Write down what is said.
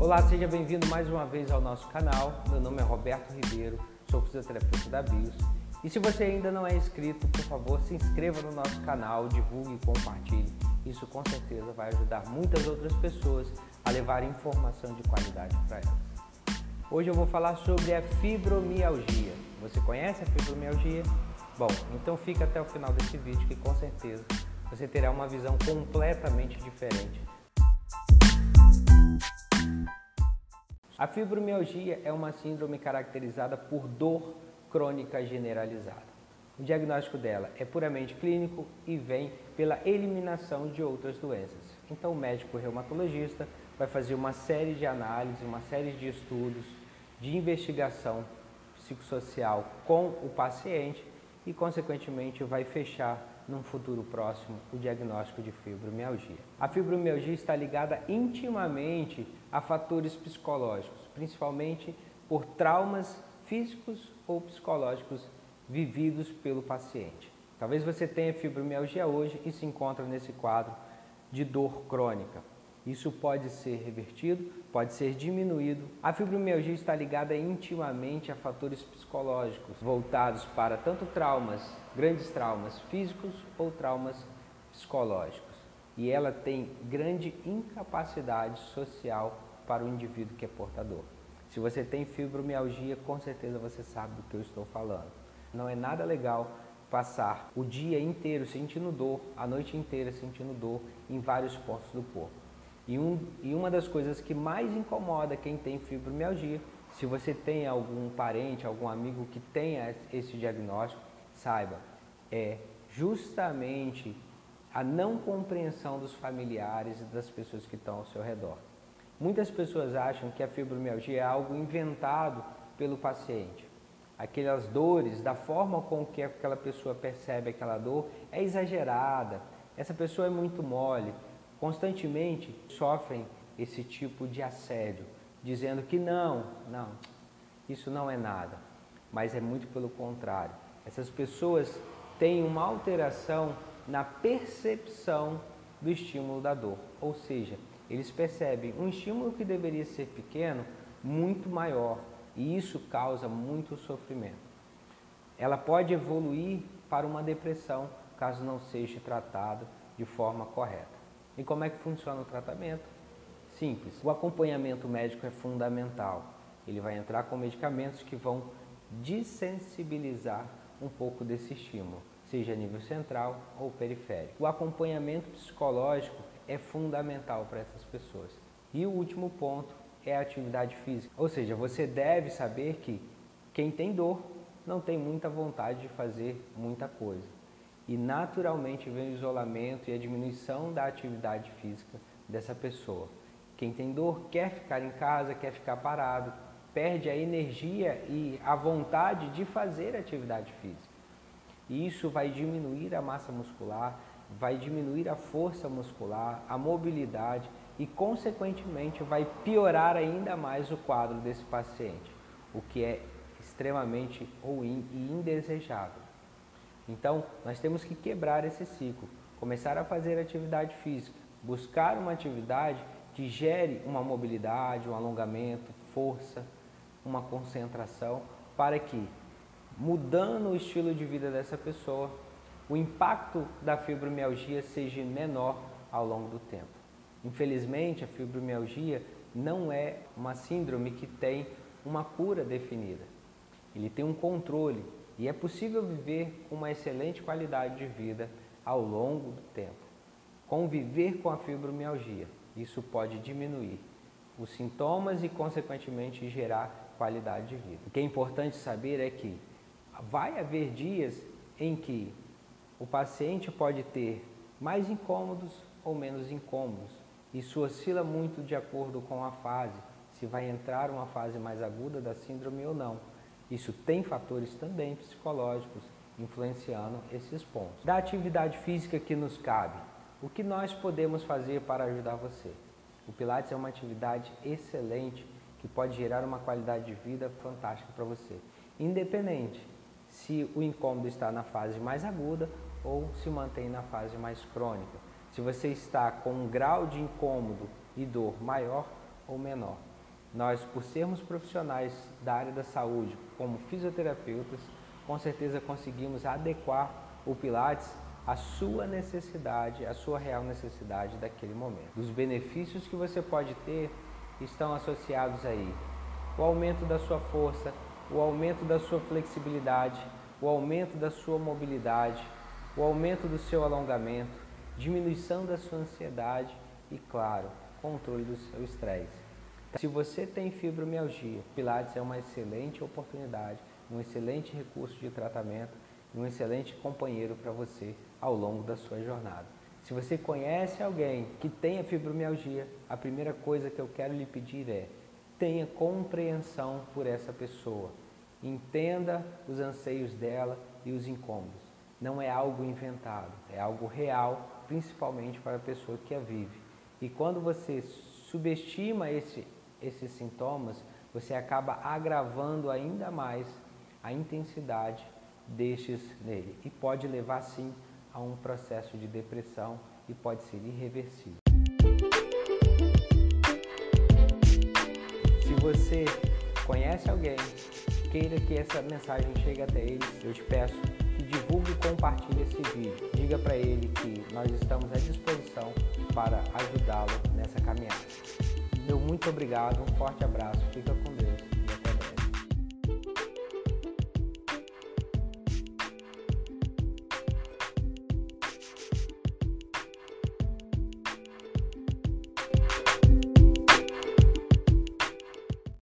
Olá, seja bem-vindo mais uma vez ao nosso canal. Meu nome é Roberto Ribeiro, sou fisioterapeuta da BIOS. E se você ainda não é inscrito, por favor, se inscreva no nosso canal, divulgue e compartilhe. Isso com certeza vai ajudar muitas outras pessoas a levar informação de qualidade para elas. Hoje eu vou falar sobre a fibromialgia. Você conhece a fibromialgia? Bom, então fica até o final desse vídeo que com certeza você terá uma visão completamente diferente A fibromialgia é uma síndrome caracterizada por dor crônica generalizada. O diagnóstico dela é puramente clínico e vem pela eliminação de outras doenças. Então, o médico reumatologista vai fazer uma série de análises, uma série de estudos, de investigação psicossocial com o paciente e, consequentemente, vai fechar num futuro próximo o diagnóstico de fibromialgia. A fibromialgia está ligada intimamente a fatores psicológicos, principalmente por traumas físicos ou psicológicos vividos pelo paciente. Talvez você tenha fibromialgia hoje e se encontra nesse quadro de dor crônica. Isso pode ser revertido, pode ser diminuído. A fibromialgia está ligada intimamente a fatores psicológicos voltados para tanto traumas, grandes traumas físicos ou traumas psicológicos. E ela tem grande incapacidade social para o indivíduo que é portador. Se você tem fibromialgia, com certeza você sabe do que eu estou falando. Não é nada legal passar o dia inteiro sentindo dor, a noite inteira sentindo dor em vários pontos do corpo. E, um, e uma das coisas que mais incomoda quem tem fibromialgia, se você tem algum parente, algum amigo que tenha esse diagnóstico, saiba, é justamente a não compreensão dos familiares e das pessoas que estão ao seu redor. Muitas pessoas acham que a fibromialgia é algo inventado pelo paciente. Aquelas dores, da forma com que aquela pessoa percebe aquela dor, é exagerada. Essa pessoa é muito mole constantemente sofrem esse tipo de assédio, dizendo que não, não, isso não é nada. Mas é muito pelo contrário. Essas pessoas têm uma alteração na percepção do estímulo da dor, ou seja, eles percebem um estímulo que deveria ser pequeno muito maior e isso causa muito sofrimento. Ela pode evoluir para uma depressão caso não seja tratada de forma correta. E como é que funciona o tratamento? Simples. O acompanhamento médico é fundamental. Ele vai entrar com medicamentos que vão desensibilizar um pouco desse estímulo, seja a nível central ou periférico. O acompanhamento psicológico é fundamental para essas pessoas. E o último ponto é a atividade física. Ou seja, você deve saber que quem tem dor não tem muita vontade de fazer muita coisa e naturalmente vem o isolamento e a diminuição da atividade física dessa pessoa. Quem tem dor quer ficar em casa, quer ficar parado, perde a energia e a vontade de fazer atividade física. E isso vai diminuir a massa muscular, vai diminuir a força muscular, a mobilidade e, consequentemente, vai piorar ainda mais o quadro desse paciente, o que é extremamente ruim e indesejável. Então, nós temos que quebrar esse ciclo, começar a fazer atividade física, buscar uma atividade que gere uma mobilidade, um alongamento, força, uma concentração, para que, mudando o estilo de vida dessa pessoa, o impacto da fibromialgia seja menor ao longo do tempo. Infelizmente, a fibromialgia não é uma síndrome que tem uma cura definida. Ele tem um controle, e é possível viver com uma excelente qualidade de vida ao longo do tempo. Conviver com a fibromialgia, isso pode diminuir os sintomas e, consequentemente, gerar qualidade de vida. O que é importante saber é que vai haver dias em que o paciente pode ter mais incômodos ou menos incômodos. Isso oscila muito de acordo com a fase, se vai entrar uma fase mais aguda da síndrome ou não. Isso tem fatores também psicológicos influenciando esses pontos. Da atividade física que nos cabe, o que nós podemos fazer para ajudar você? O Pilates é uma atividade excelente que pode gerar uma qualidade de vida fantástica para você, independente se o incômodo está na fase mais aguda ou se mantém na fase mais crônica. Se você está com um grau de incômodo e dor maior ou menor. Nós, por sermos profissionais da área da saúde, como fisioterapeutas, com certeza conseguimos adequar o Pilates à sua necessidade, à sua real necessidade daquele momento. Os benefícios que você pode ter estão associados aí. O aumento da sua força, o aumento da sua flexibilidade, o aumento da sua mobilidade, o aumento do seu alongamento, diminuição da sua ansiedade e, claro, controle do seu estresse. Se você tem fibromialgia, Pilates é uma excelente oportunidade, um excelente recurso de tratamento e um excelente companheiro para você ao longo da sua jornada. Se você conhece alguém que tenha fibromialgia, a primeira coisa que eu quero lhe pedir é tenha compreensão por essa pessoa. Entenda os anseios dela e os incômodos. Não é algo inventado, é algo real, principalmente para a pessoa que a vive. E quando você subestima esse, esses sintomas, você acaba agravando ainda mais a intensidade destes nele e pode levar sim a um processo de depressão e pode ser irreversível. Se você conhece alguém, queira que essa mensagem chegue até ele, eu te peço que divulgue e compartilhe esse vídeo. Diga para ele que nós estamos à disposição para ajudá-lo nessa caminhada. Meu muito obrigado, um forte abraço, fica com